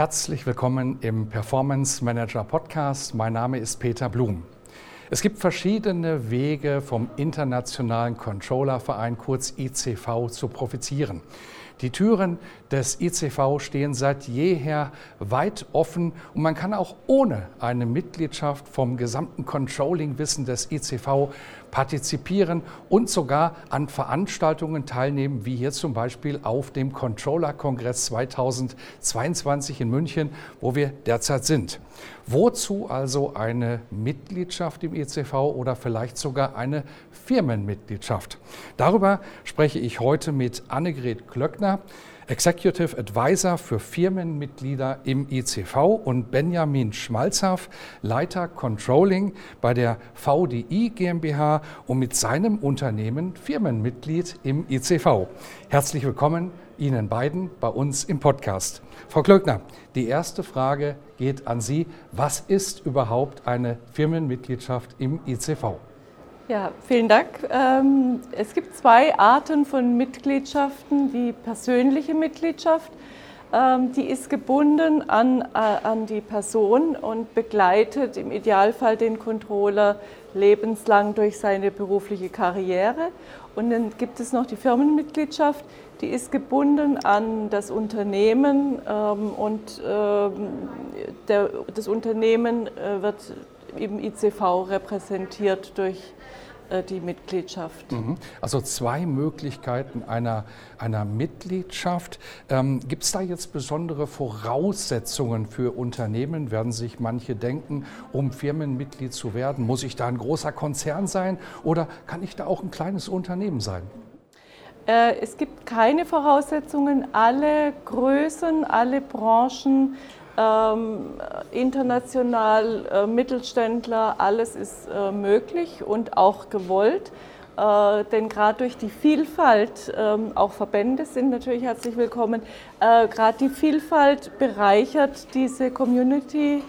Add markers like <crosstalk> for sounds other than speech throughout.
Herzlich willkommen im Performance Manager Podcast. Mein Name ist Peter Blum. Es gibt verschiedene Wege vom Internationalen Controllerverein, kurz ICV, zu profitieren. Die Türen des ICV stehen seit jeher weit offen und man kann auch ohne eine Mitgliedschaft vom gesamten Controlling-Wissen des ICV partizipieren und sogar an Veranstaltungen teilnehmen, wie hier zum Beispiel auf dem Controller-Kongress 2022 in München, wo wir derzeit sind. Wozu also eine Mitgliedschaft im ECV oder vielleicht sogar eine Firmenmitgliedschaft? Darüber spreche ich heute mit Annegret Klöckner. Executive Advisor für Firmenmitglieder im ICV und Benjamin Schmalzhaff, Leiter Controlling bei der VDI GmbH und mit seinem Unternehmen Firmenmitglied im ICV. Herzlich willkommen Ihnen beiden bei uns im Podcast. Frau Klöckner, die erste Frage geht an Sie. Was ist überhaupt eine Firmenmitgliedschaft im ICV? Ja, vielen Dank. Ähm, es gibt zwei Arten von Mitgliedschaften. Die persönliche Mitgliedschaft, ähm, die ist gebunden an, äh, an die Person und begleitet im Idealfall den Controller lebenslang durch seine berufliche Karriere. Und dann gibt es noch die Firmenmitgliedschaft, die ist gebunden an das Unternehmen ähm, und das Unternehmen äh, wird im ICV repräsentiert durch äh, die Mitgliedschaft. Mhm. Also zwei Möglichkeiten einer, einer Mitgliedschaft. Ähm, Gibt es da jetzt besondere Voraussetzungen für Unternehmen? Werden sich manche denken, um Firmenmitglied zu werden, muss ich da ein großer Konzern sein oder kann ich da auch ein kleines Unternehmen sein? Äh, es gibt keine Voraussetzungen. Alle Größen, alle Branchen international, äh, Mittelständler, alles ist äh, möglich und auch gewollt. Äh, denn gerade durch die Vielfalt, ähm, auch Verbände sind natürlich herzlich willkommen, äh, gerade die Vielfalt bereichert diese Community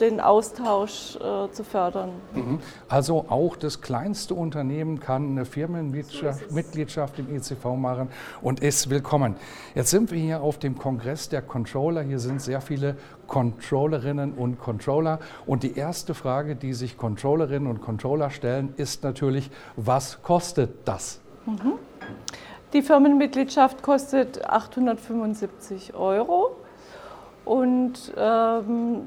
den Austausch äh, zu fördern. Mhm. Also auch das kleinste Unternehmen kann eine Firmenmitgliedschaft im ECV machen und ist willkommen. Jetzt sind wir hier auf dem Kongress der Controller. Hier sind sehr viele Controllerinnen und Controller. Und die erste Frage, die sich Controllerinnen und Controller stellen, ist natürlich, was kostet das? Mhm. Die Firmenmitgliedschaft kostet 875 Euro und ähm,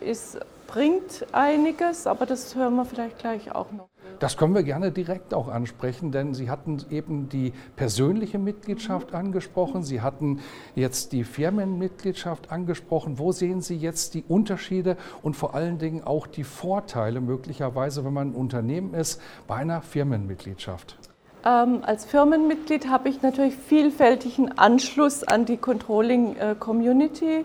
es bringt einiges, aber das hören wir vielleicht gleich auch noch. Das können wir gerne direkt auch ansprechen, denn Sie hatten eben die persönliche Mitgliedschaft angesprochen, Sie hatten jetzt die Firmenmitgliedschaft angesprochen. Wo sehen Sie jetzt die Unterschiede und vor allen Dingen auch die Vorteile möglicherweise, wenn man ein Unternehmen ist, bei einer Firmenmitgliedschaft? Ähm, als Firmenmitglied habe ich natürlich vielfältigen Anschluss an die Controlling-Community.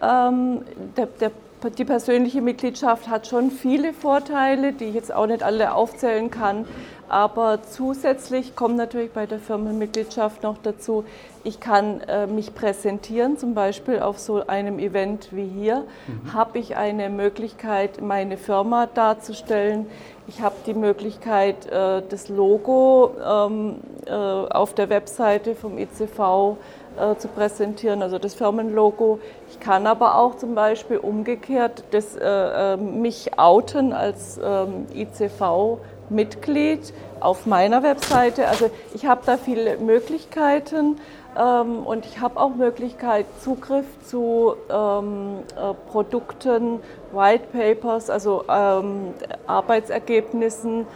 Ähm, der, der, die persönliche Mitgliedschaft hat schon viele Vorteile, die ich jetzt auch nicht alle aufzählen kann. Aber zusätzlich kommt natürlich bei der Firmenmitgliedschaft noch dazu, ich kann äh, mich präsentieren, zum Beispiel auf so einem Event wie hier, mhm. habe ich eine Möglichkeit, meine Firma darzustellen. Ich habe die Möglichkeit, äh, das Logo ähm, äh, auf der Webseite vom ICV äh, zu präsentieren, also das Firmenlogo. Ich kann aber auch zum Beispiel umgekehrt das, äh, äh, mich outen als ähm, ICV. Mitglied auf meiner Webseite. Also ich habe da viele Möglichkeiten ähm, und ich habe auch Möglichkeit Zugriff zu ähm, äh, Produkten, White Papers, also ähm, Arbeitsergebnissen,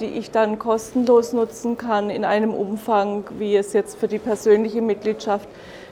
die ich dann kostenlos nutzen kann in einem Umfang, wie es jetzt für die persönliche Mitgliedschaft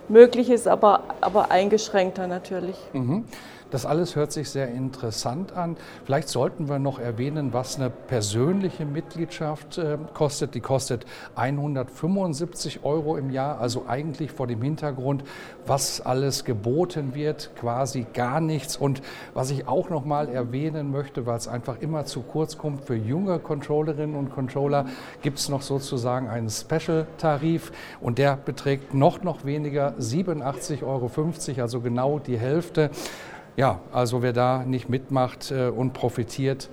möglich ist, aber, aber eingeschränkter natürlich. Mhm. Das alles hört sich sehr interessant an. Vielleicht sollten wir noch erwähnen, was eine persönliche Mitgliedschaft äh, kostet. Die kostet 175 Euro im Jahr, also eigentlich vor dem Hintergrund, was alles geboten wird, quasi gar nichts. Und was ich auch noch mal erwähnen möchte, weil es einfach immer zu kurz kommt, für junge Controllerinnen und Controller gibt es noch sozusagen einen Special-Tarif und der beträgt noch, noch weniger, 87,50 Euro, also genau die Hälfte. Ja, also wer da nicht mitmacht äh, und profitiert,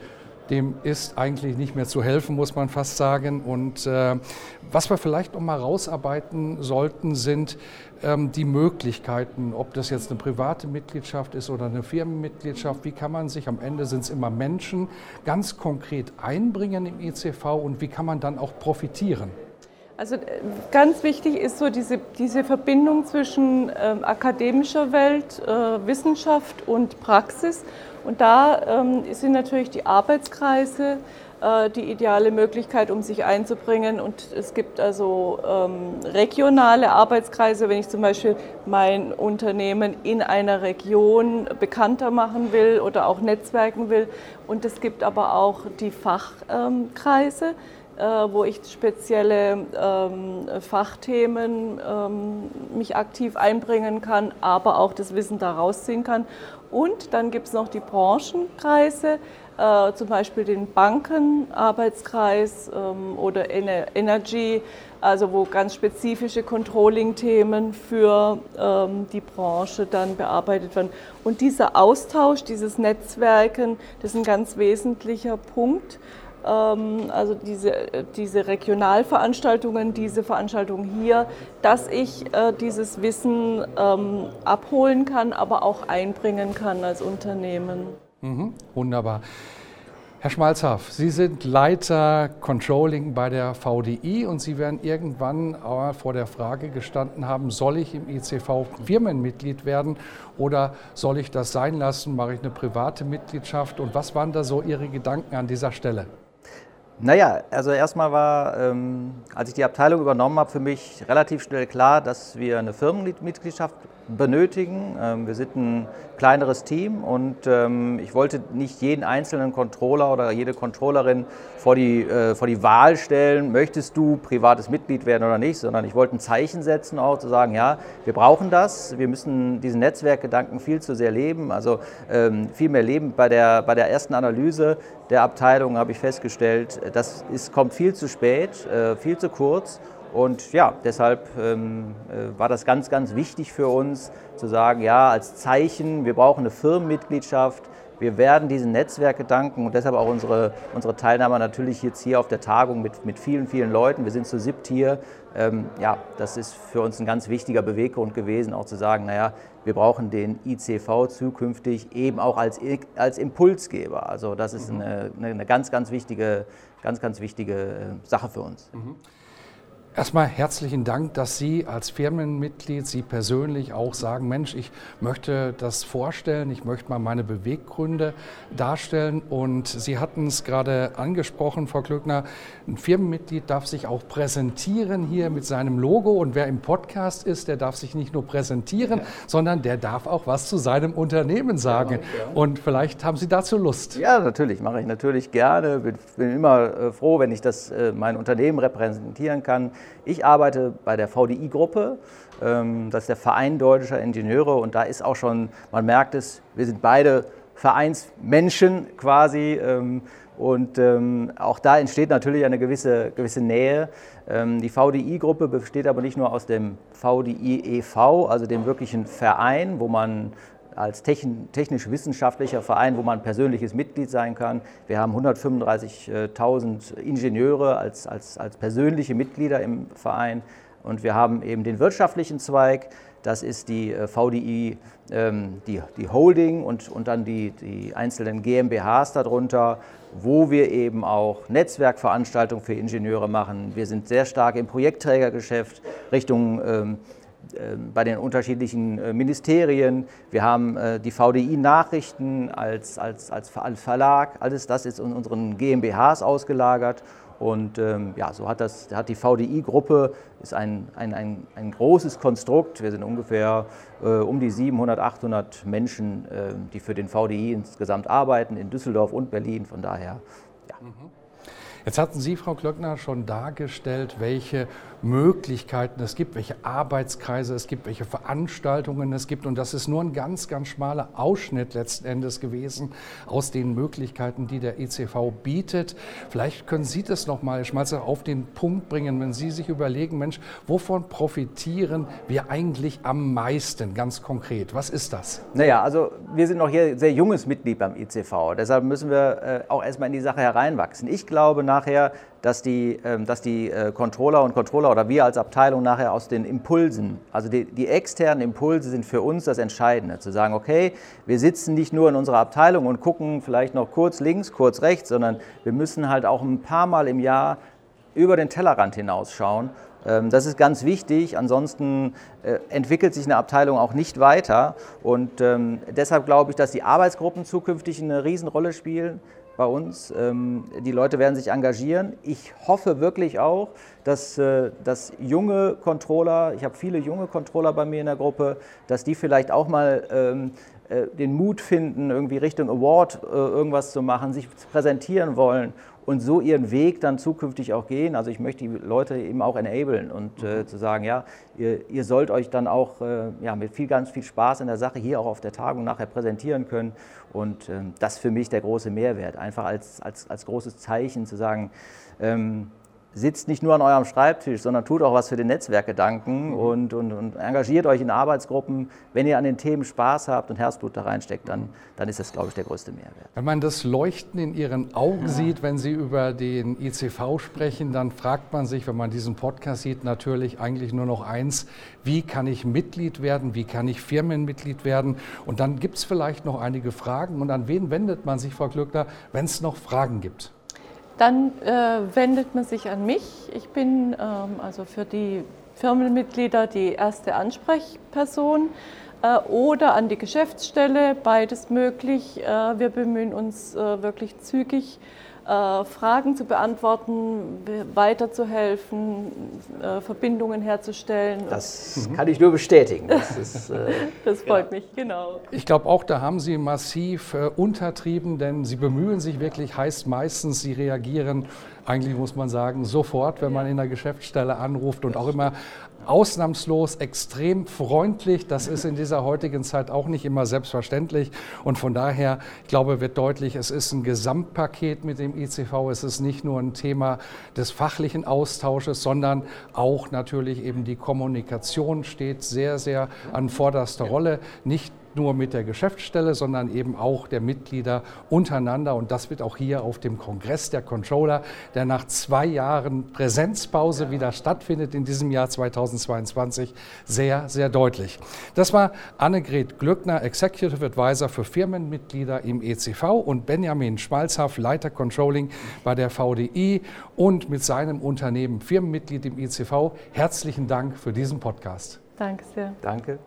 dem ist eigentlich nicht mehr zu helfen, muss man fast sagen. Und äh, was wir vielleicht noch mal rausarbeiten sollten, sind ähm, die Möglichkeiten, ob das jetzt eine private Mitgliedschaft ist oder eine Firmenmitgliedschaft. Wie kann man sich, am Ende sind es immer Menschen, ganz konkret einbringen im ICV und wie kann man dann auch profitieren? Also äh, ganz wichtig ist so diese, diese Verbindung zwischen ähm, akademischer Welt, äh, Wissenschaft und Praxis. Und da ähm, sind natürlich die Arbeitskreise äh, die ideale Möglichkeit, um sich einzubringen. Und es gibt also ähm, regionale Arbeitskreise, wenn ich zum Beispiel mein Unternehmen in einer Region bekannter machen will oder auch netzwerken will. Und es gibt aber auch die Fachkreise. Äh, wo ich spezielle ähm, Fachthemen ähm, mich aktiv einbringen kann, aber auch das Wissen daraus ziehen kann. Und dann gibt es noch die Branchenkreise, äh, zum Beispiel den Bankenarbeitskreis ähm, oder Ener Energy, also wo ganz spezifische Controlling-Themen für ähm, die Branche dann bearbeitet werden. Und dieser Austausch, dieses Netzwerken, das ist ein ganz wesentlicher Punkt. Ähm, also diese, diese Regionalveranstaltungen, diese Veranstaltungen hier, dass ich äh, dieses Wissen ähm, abholen kann, aber auch einbringen kann als Unternehmen. Mhm, wunderbar. Herr Schmalzhaff, Sie sind Leiter Controlling bei der VDI und Sie werden irgendwann vor der Frage gestanden haben, soll ich im ICV Firmenmitglied werden oder soll ich das sein lassen, mache ich eine private Mitgliedschaft und was waren da so Ihre Gedanken an dieser Stelle? Naja, also erstmal war, ähm, als ich die Abteilung übernommen habe, für mich relativ schnell klar, dass wir eine Firmenmitgliedschaft benötigen. Ähm, wir sind ein kleineres Team und ähm, ich wollte nicht jeden einzelnen Controller oder jede Controllerin vor die, äh, vor die Wahl stellen, möchtest du privates Mitglied werden oder nicht, sondern ich wollte ein Zeichen setzen, auch zu sagen, ja, wir brauchen das, wir müssen diesen Netzwerkgedanken viel zu sehr leben, also ähm, viel mehr leben. Bei der, bei der ersten Analyse der Abteilung habe ich festgestellt, das ist, kommt viel zu spät, äh, viel zu kurz. Und ja, deshalb ähm, äh, war das ganz, ganz wichtig für uns zu sagen, ja, als Zeichen, wir brauchen eine Firmenmitgliedschaft, wir werden diesen Netzwerkgedanken und deshalb auch unsere, unsere Teilnahme natürlich jetzt hier auf der Tagung mit, mit vielen, vielen Leuten. Wir sind zu siebt hier. Ähm, ja, das ist für uns ein ganz wichtiger Beweggrund gewesen, auch zu sagen, naja, wir brauchen den ICV zukünftig eben auch als, als Impulsgeber. Also das ist mhm. eine, eine ganz, ganz wichtige, ganz, ganz wichtige äh, Sache für uns. Mhm. Erstmal herzlichen Dank, dass Sie als Firmenmitglied, Sie persönlich auch sagen, Mensch, ich möchte das vorstellen, ich möchte mal meine Beweggründe darstellen. Und Sie hatten es gerade angesprochen, Frau Klöckner, ein Firmenmitglied darf sich auch präsentieren hier mit seinem Logo. Und wer im Podcast ist, der darf sich nicht nur präsentieren, ja. sondern der darf auch was zu seinem Unternehmen sagen. Ja. Und vielleicht haben Sie dazu Lust. Ja, natürlich, mache ich natürlich gerne. Bin, bin immer äh, froh, wenn ich das äh, mein Unternehmen repräsentieren kann. Ich arbeite bei der VDI-Gruppe, ähm, das ist der Verein Deutscher Ingenieure und da ist auch schon, man merkt es, wir sind beide Vereinsmenschen quasi ähm, und ähm, auch da entsteht natürlich eine gewisse, gewisse Nähe. Die VDI-Gruppe besteht aber nicht nur aus dem VDI e.V., also dem wirklichen Verein, wo man als technisch-wissenschaftlicher Verein, wo man persönliches Mitglied sein kann. Wir haben 135.000 Ingenieure als, als, als persönliche Mitglieder im Verein und wir haben eben den wirtschaftlichen Zweig, das ist die äh, VDI, ähm, die, die Holding und, und dann die, die einzelnen GmbHs darunter, wo wir eben auch Netzwerkveranstaltungen für Ingenieure machen. Wir sind sehr stark im Projektträgergeschäft Richtung ähm, bei den unterschiedlichen äh, Ministerien. Wir haben äh, die VDI Nachrichten als, als, als Verlag. Alles das ist in unseren GmbHs ausgelagert. Und ähm, ja, so hat, das, hat die VDI-Gruppe, ist ein, ein, ein, ein großes Konstrukt. Wir sind ungefähr äh, um die 700, 800 Menschen, äh, die für den VDI insgesamt arbeiten, in Düsseldorf und Berlin. Von daher, ja. Mhm. Jetzt hatten Sie, Frau Klöckner, schon dargestellt, welche Möglichkeiten es gibt, welche Arbeitskreise es gibt, welche Veranstaltungen es gibt. Und das ist nur ein ganz, ganz schmaler Ausschnitt letzten Endes gewesen aus den Möglichkeiten, die der ECV bietet. Vielleicht können Sie das nochmal, Schmalzer, auf den Punkt bringen, wenn Sie sich überlegen, Mensch, wovon profitieren wir eigentlich am meisten, ganz konkret? Was ist das? Naja, also wir sind noch hier sehr junges Mitglied beim ECV. Deshalb müssen wir äh, auch erstmal in die Sache hereinwachsen. Ich glaube nachher, dass die, ähm, dass die äh, Controller und Controller oder wir als Abteilung nachher aus den Impulsen, also die, die externen Impulse sind für uns das Entscheidende, zu sagen, okay, wir sitzen nicht nur in unserer Abteilung und gucken vielleicht noch kurz links, kurz rechts, sondern wir müssen halt auch ein paar Mal im Jahr über den Tellerrand hinausschauen. Ähm, das ist ganz wichtig, ansonsten äh, entwickelt sich eine Abteilung auch nicht weiter. Und ähm, deshalb glaube ich, dass die Arbeitsgruppen zukünftig eine Riesenrolle spielen bei uns. Ähm, die Leute werden sich engagieren. Ich hoffe wirklich auch, dass, äh, dass junge Controller, ich habe viele junge Controller bei mir in der Gruppe, dass die vielleicht auch mal ähm, äh, den Mut finden, irgendwie Richtung Award äh, irgendwas zu machen, sich präsentieren wollen und so ihren Weg dann zukünftig auch gehen. Also ich möchte die Leute eben auch enablen und äh, zu sagen, ja, ihr, ihr sollt euch dann auch äh, ja, mit viel, ganz viel Spaß in der Sache hier auch auf der Tagung nachher präsentieren können. Und ähm, das ist für mich der große Mehrwert, einfach als, als, als großes Zeichen zu sagen, ähm, sitzt nicht nur an eurem Schreibtisch, sondern tut auch was für den Netzwerkgedanken mhm. und, und, und, engagiert euch in Arbeitsgruppen. Wenn ihr an den Themen Spaß habt und Herzblut da reinsteckt, dann, dann ist das, glaube ich, der größte Mehrwert. Wenn man das Leuchten in Ihren Augen ja. sieht, wenn Sie über den ICV sprechen, dann fragt man sich, wenn man diesen Podcast sieht, natürlich eigentlich nur noch eins, wie kann ich Mitglied werden, wie kann ich Firmenmitglied werden? Und dann gibt es vielleicht noch einige Fragen. Und an wen wendet man sich, Frau Glückler, wenn es noch Fragen gibt? Dann äh, wendet man sich an mich. Ich bin ähm, also für die Firmenmitglieder die erste Ansprechperson äh, oder an die Geschäftsstelle, beides möglich. Äh, wir bemühen uns äh, wirklich zügig Fragen zu beantworten, weiterzuhelfen, äh, Verbindungen herzustellen. Das kann ich nur bestätigen. Das, ist, äh, <laughs> das freut genau. mich, genau. Ich glaube auch, da haben Sie massiv äh, untertrieben, denn Sie bemühen sich wirklich, heißt meistens, Sie reagieren eigentlich muss man sagen, sofort, wenn man in der Geschäftsstelle anruft und auch immer ausnahmslos extrem freundlich. Das ist in dieser heutigen Zeit auch nicht immer selbstverständlich. Und von daher, ich glaube, wird deutlich, es ist ein Gesamtpaket mit dem ICV. Es ist nicht nur ein Thema des fachlichen Austausches, sondern auch natürlich eben die Kommunikation steht sehr, sehr an vorderster Rolle. Nicht nur mit der Geschäftsstelle, sondern eben auch der Mitglieder untereinander. Und das wird auch hier auf dem Kongress der Controller, der nach zwei Jahren Präsenzpause wieder stattfindet in diesem Jahr 2022, sehr, sehr deutlich. Das war Annegret Glückner, Executive Advisor für Firmenmitglieder im ECV und Benjamin Schmalzhaff, Leiter Controlling bei der VDI und mit seinem Unternehmen Firmenmitglied im ECV. Herzlichen Dank für diesen Podcast. Danke sehr. Danke.